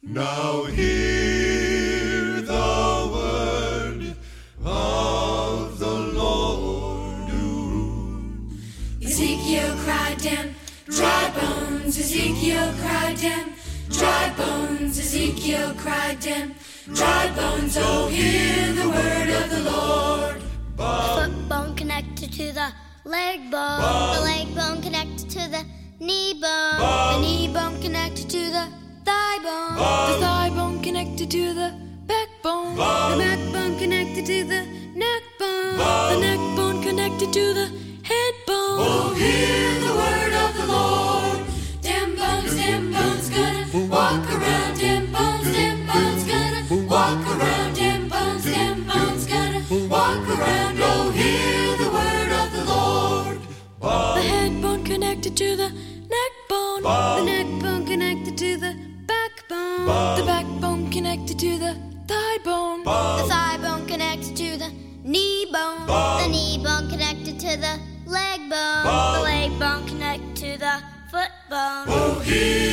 Now hear the word of the Lord. Ezekiel cried down, dry bones. Ezekiel cried down, dry bones. Ezekiel cried down, dry bones. Oh, hear the word of the Lord. The foot bone connected to the leg bone. The leg bone connected thigh bone. The thigh bone connected to the backbone. The backbone connected to the neck bone. The neck bone connected to the head bone. Oh, hear the word of the Lord. Them bones, them bones gonna walk around. Them bones, them bones gonna walk around. Them bones, them bones gonna walk around. Oh, hear the word of the Lord. The head bone connected to the neck bone. The neck bone connected to the backbone. The backbone connected to the thigh bone. The thigh bone connected to the knee bone. The knee bone connected to the leg bone. The leg bone connected to the foot bone.